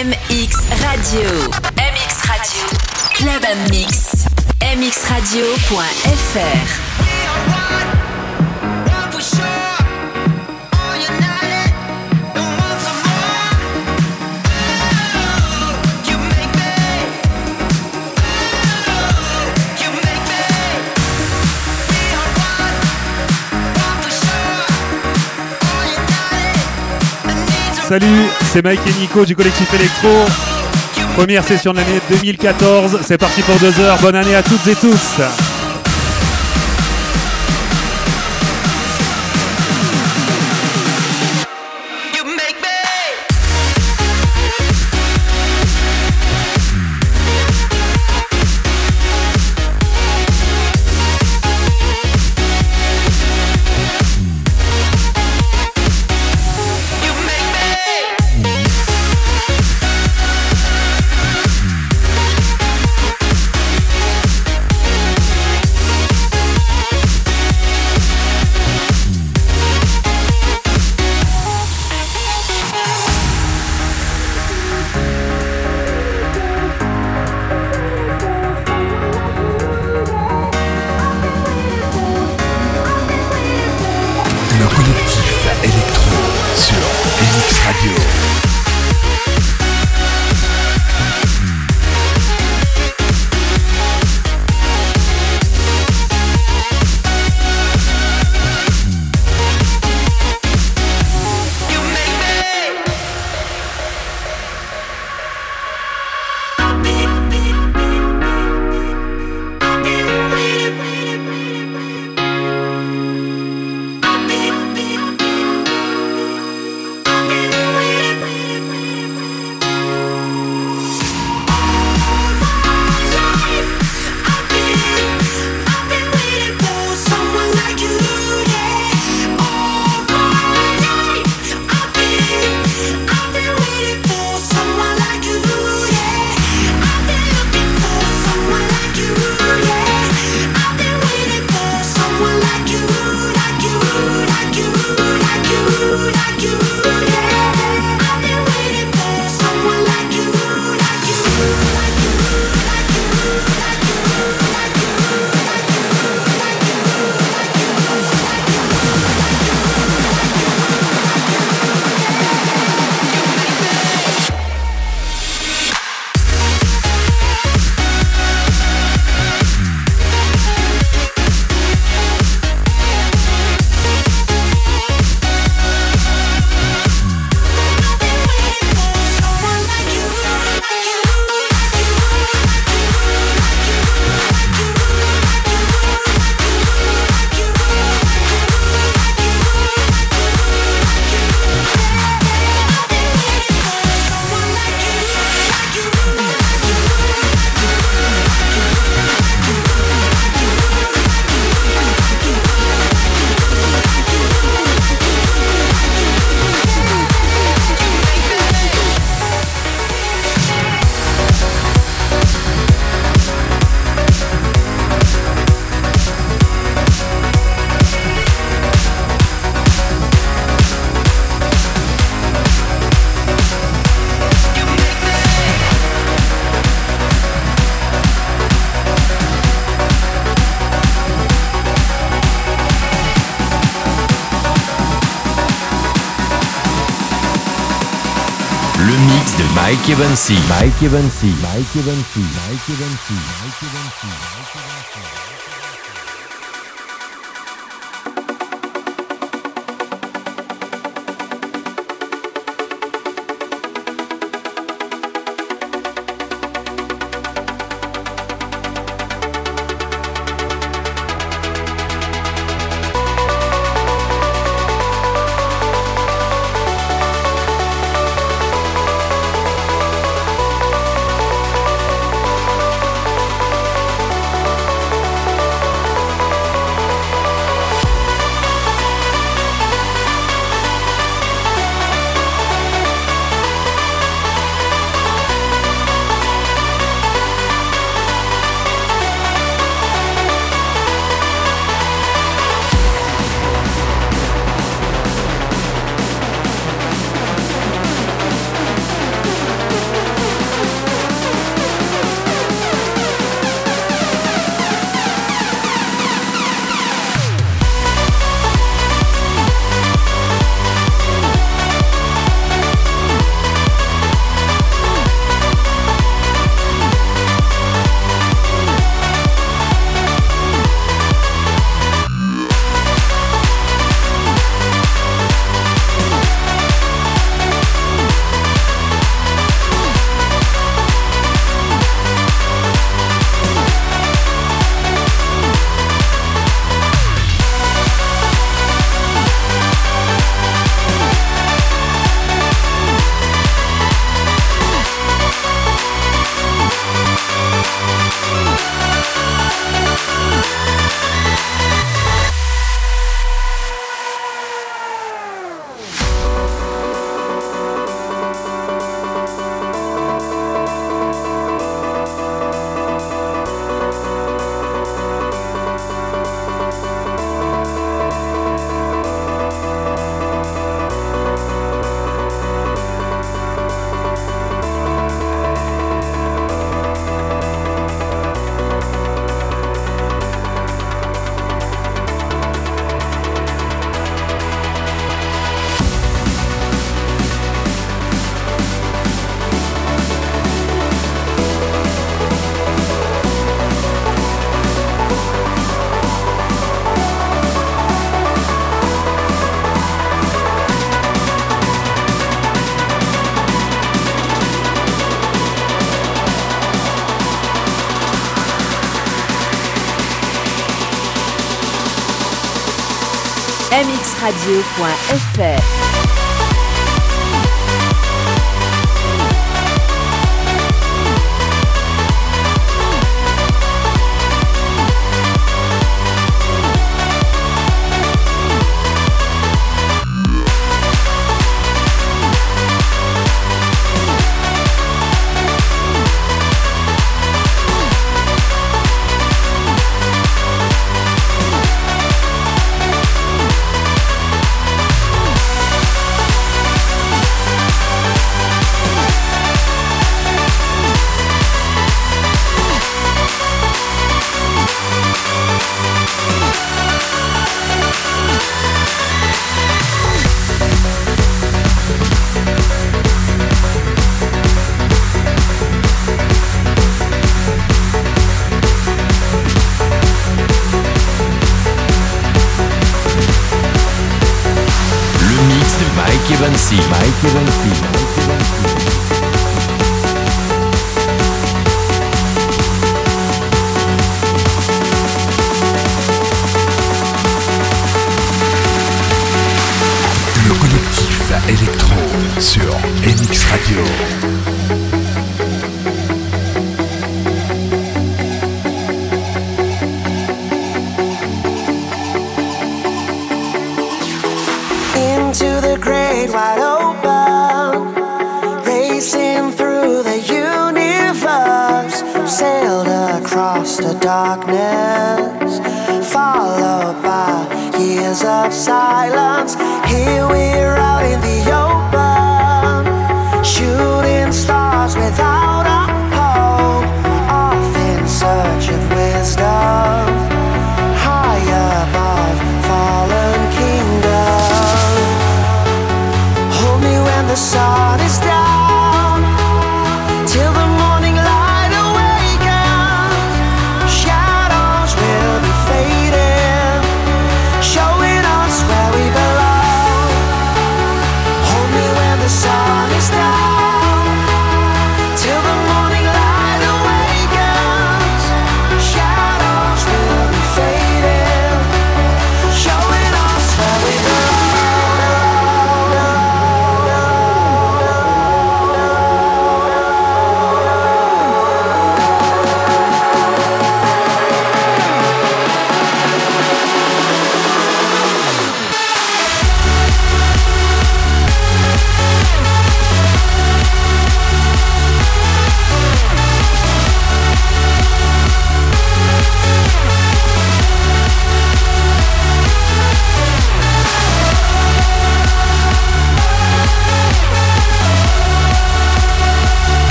MX Radio. MX Radio. Club Mix. mxradio.fr. Salut, c'est Mike et Nico du collectif Electro. Première session de l'année 2014. C'est parti pour deux heures. Bonne année à toutes et tous. Mike Evansy. Mike Evansy. Mike Evansy. Mike Evansy. Mike Evansy. Mike Evansy. radio.fr Thank you.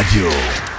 Radio.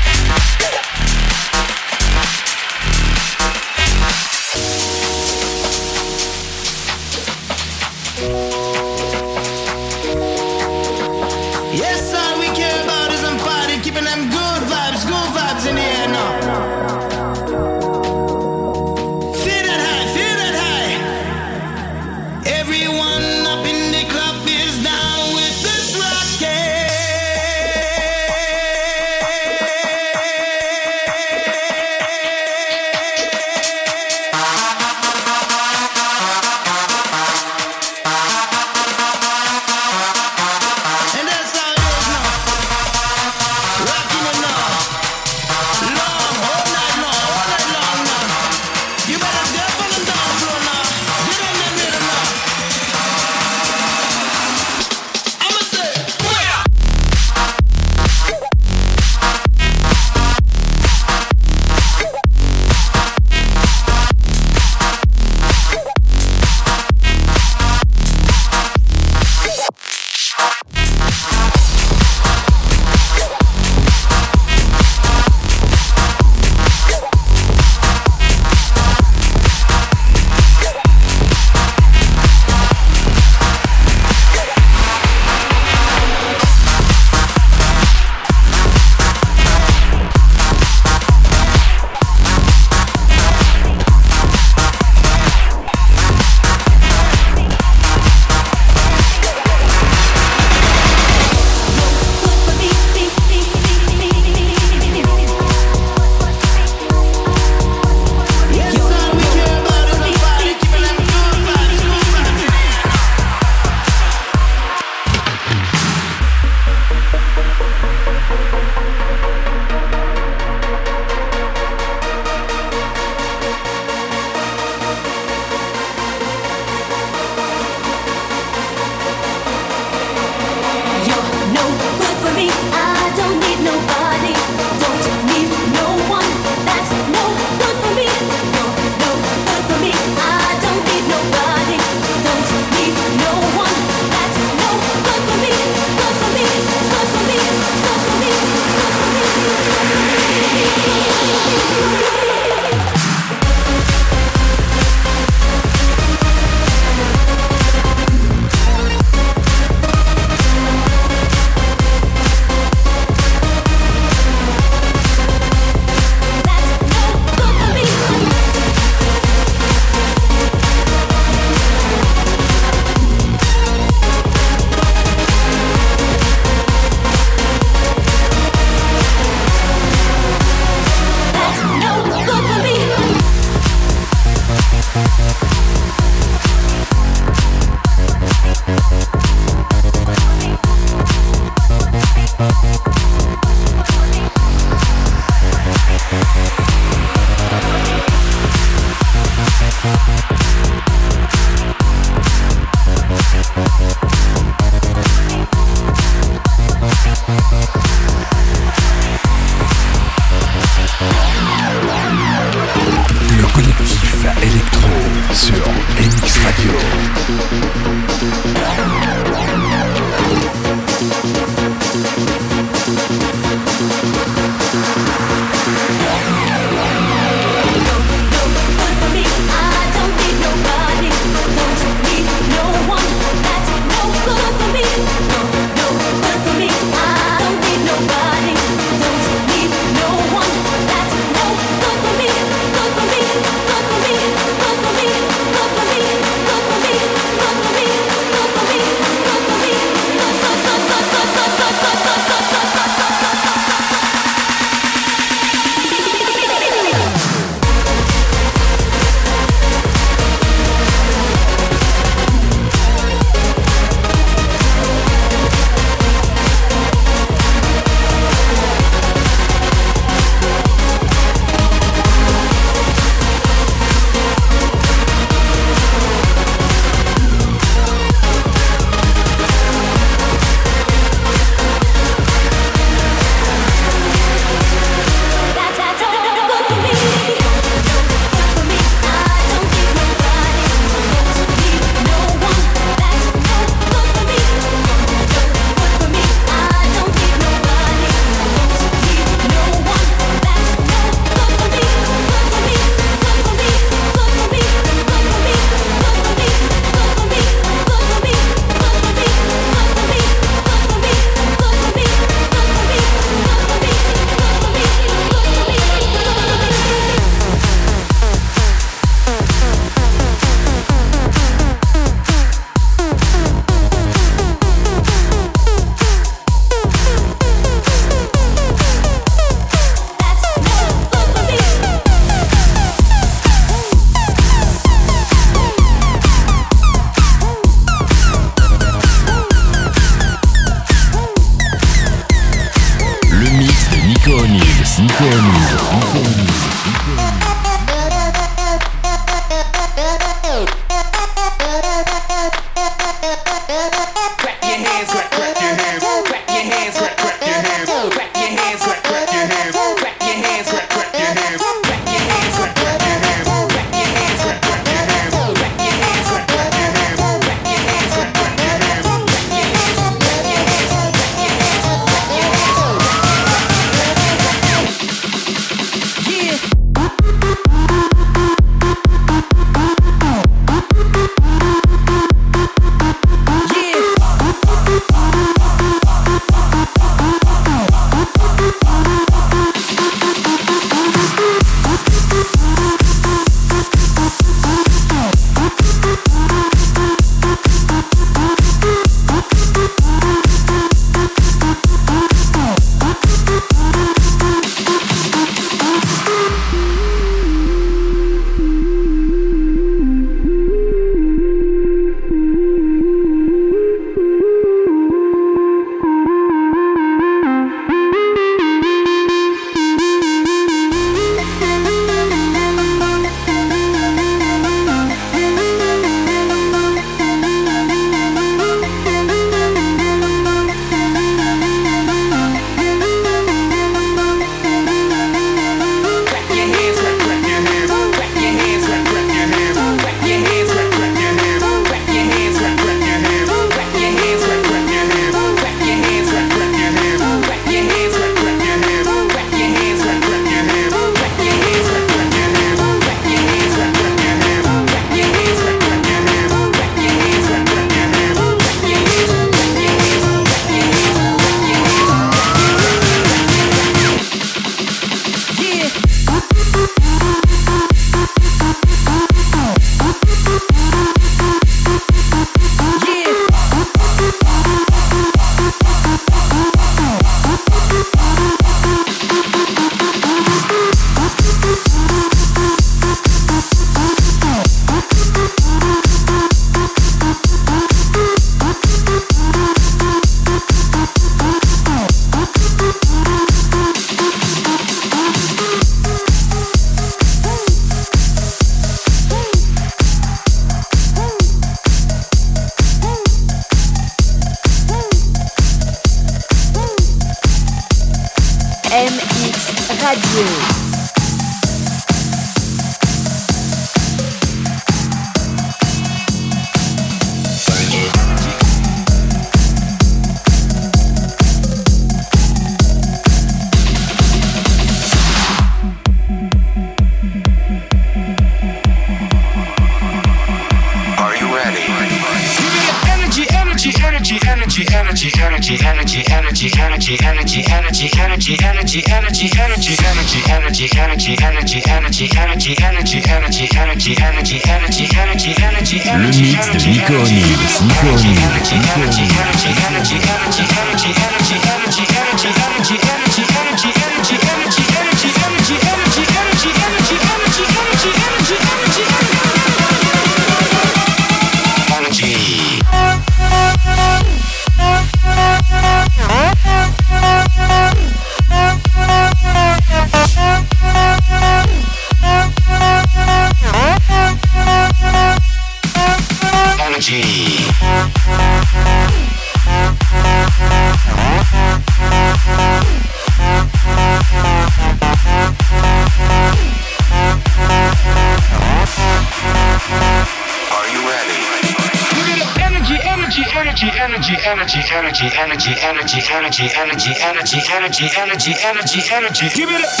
Energy, energy, energy, energy. Give it up,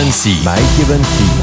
given sea. My given sea.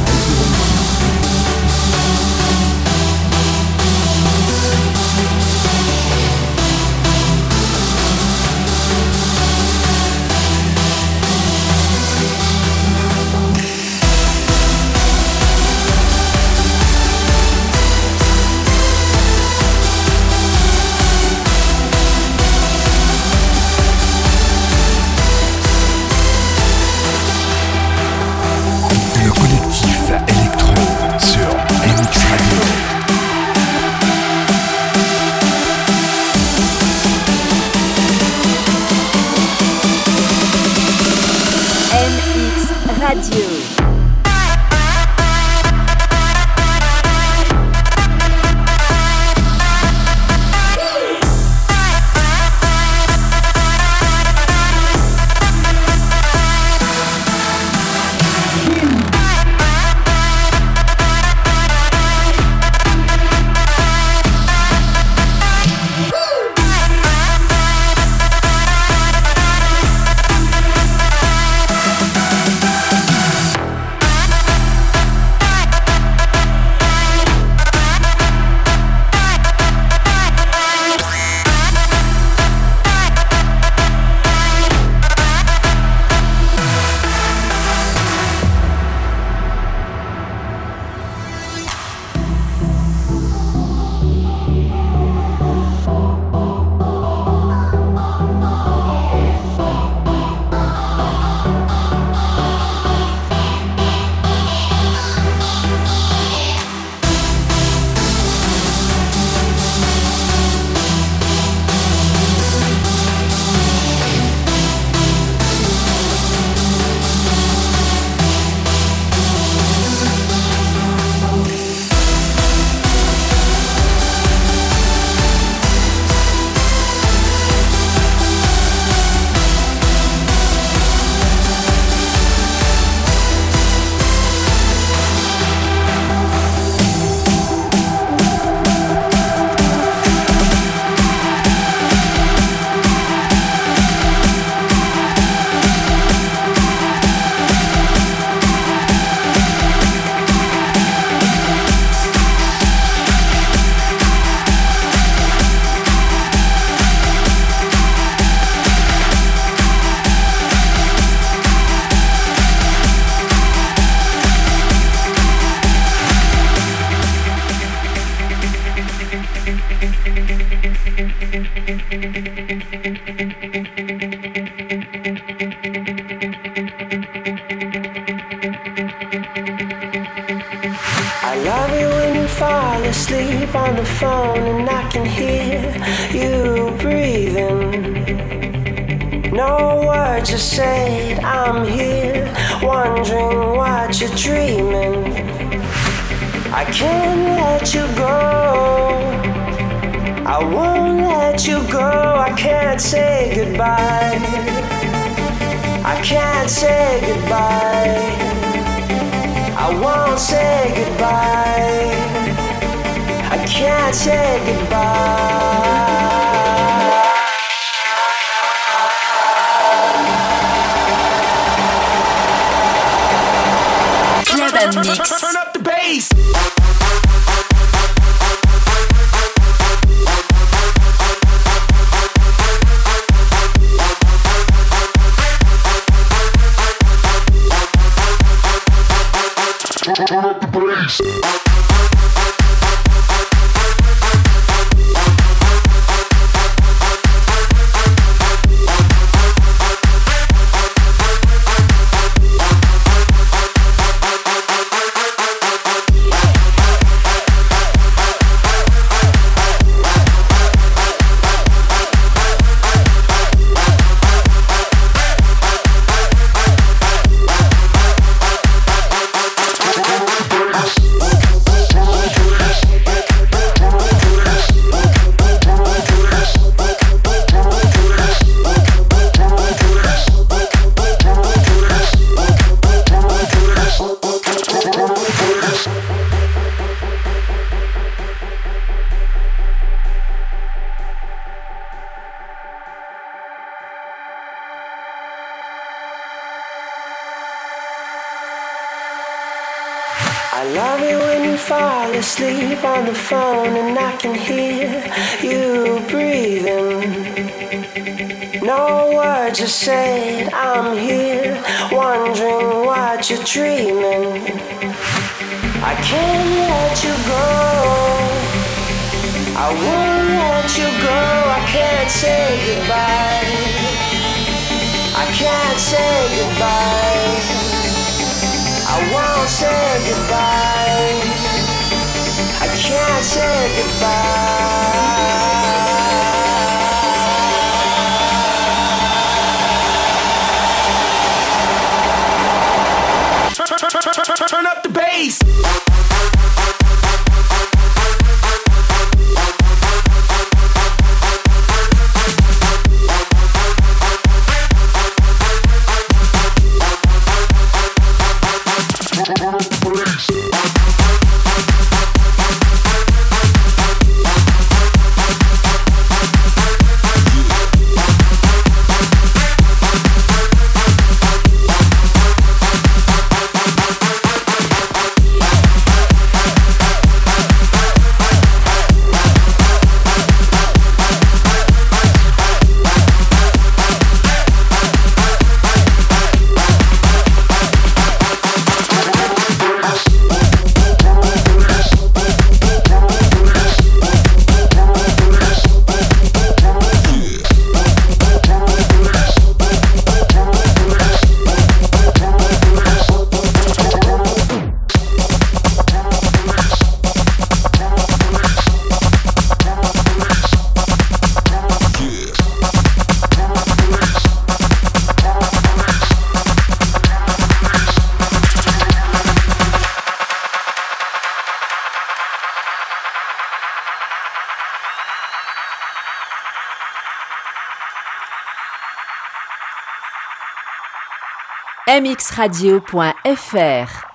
radio.fr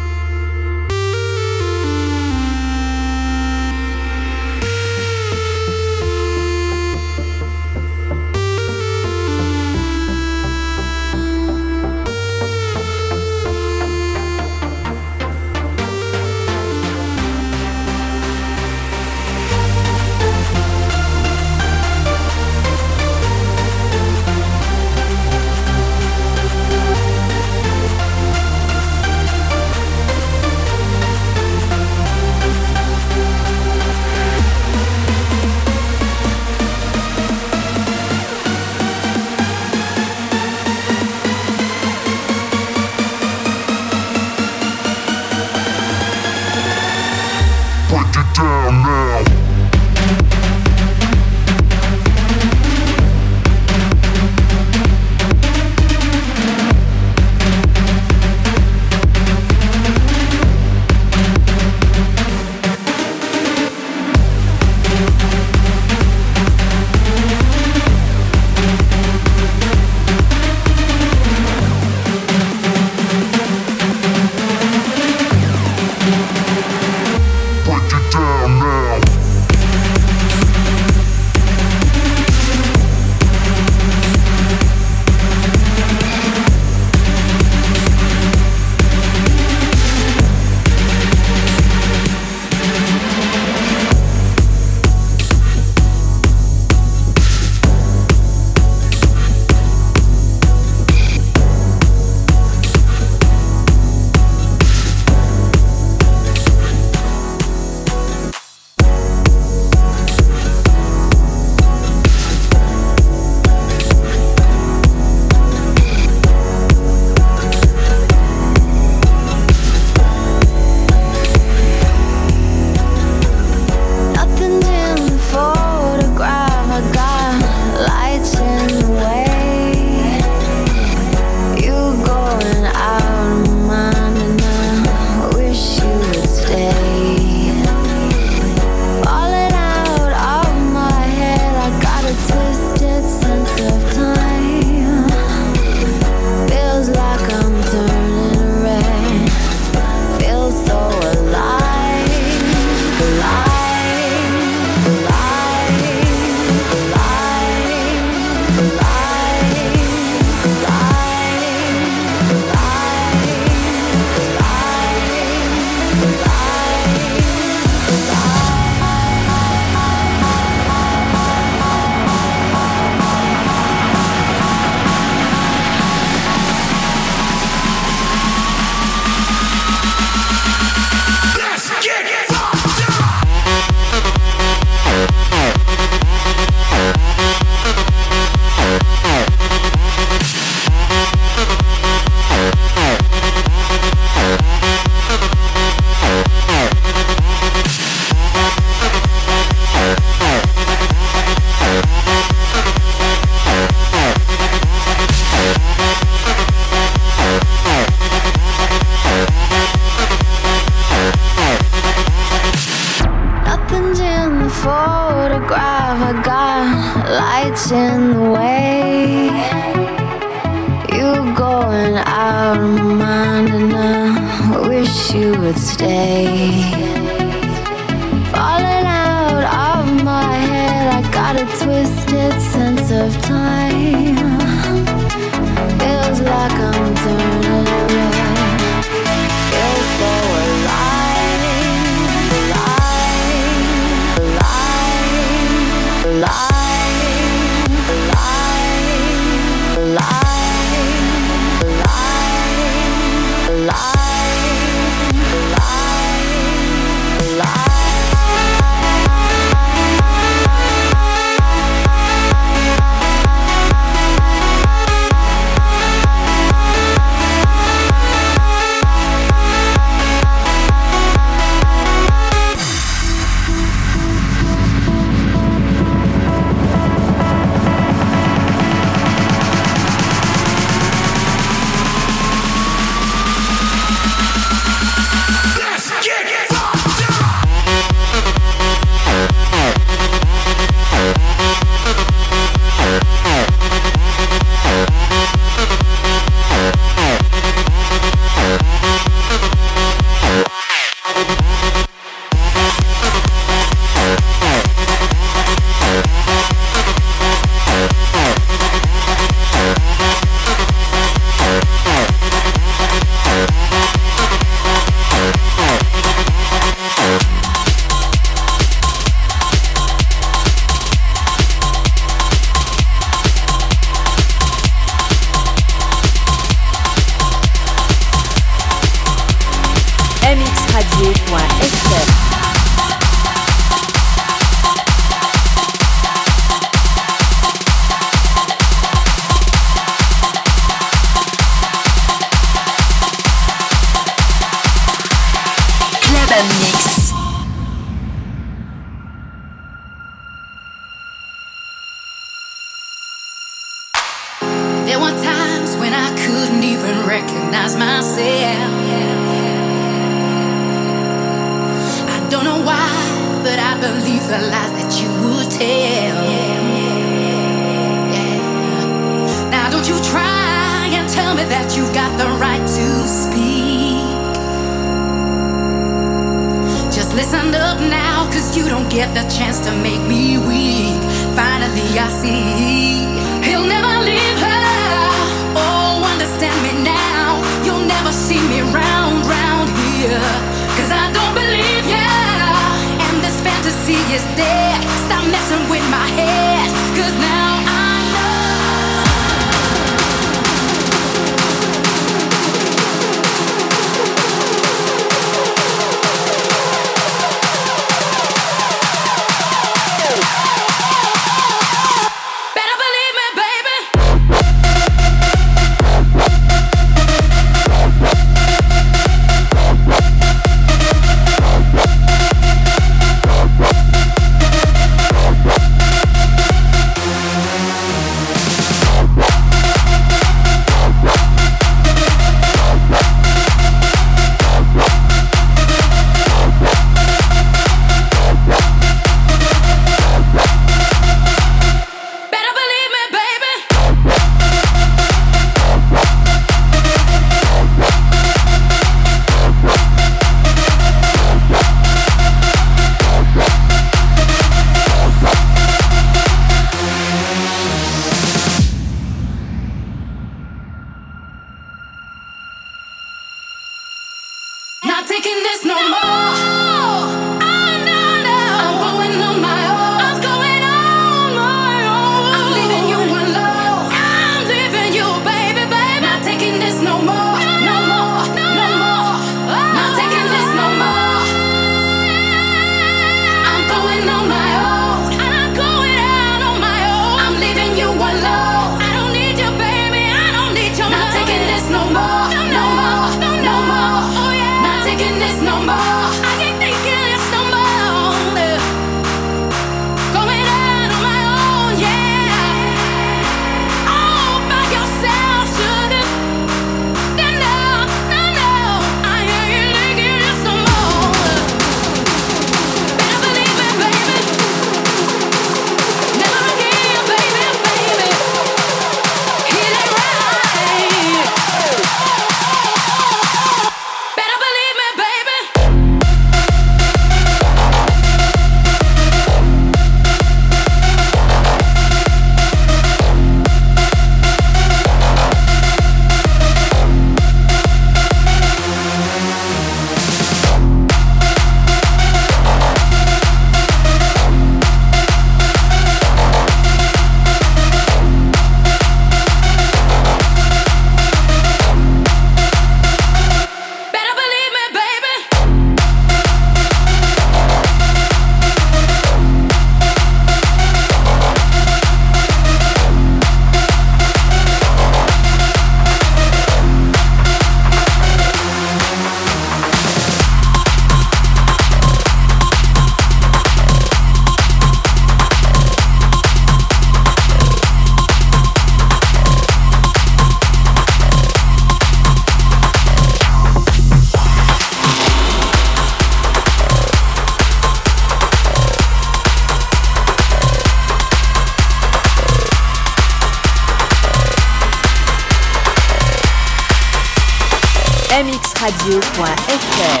radio.fr.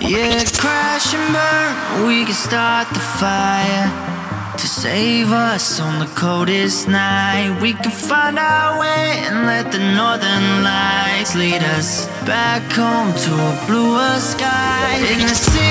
Yeah, crash and burn, we can start the fire to save us on the coldest night. We can find our way and let the northern lights lead us back home to a bluer sky. In the city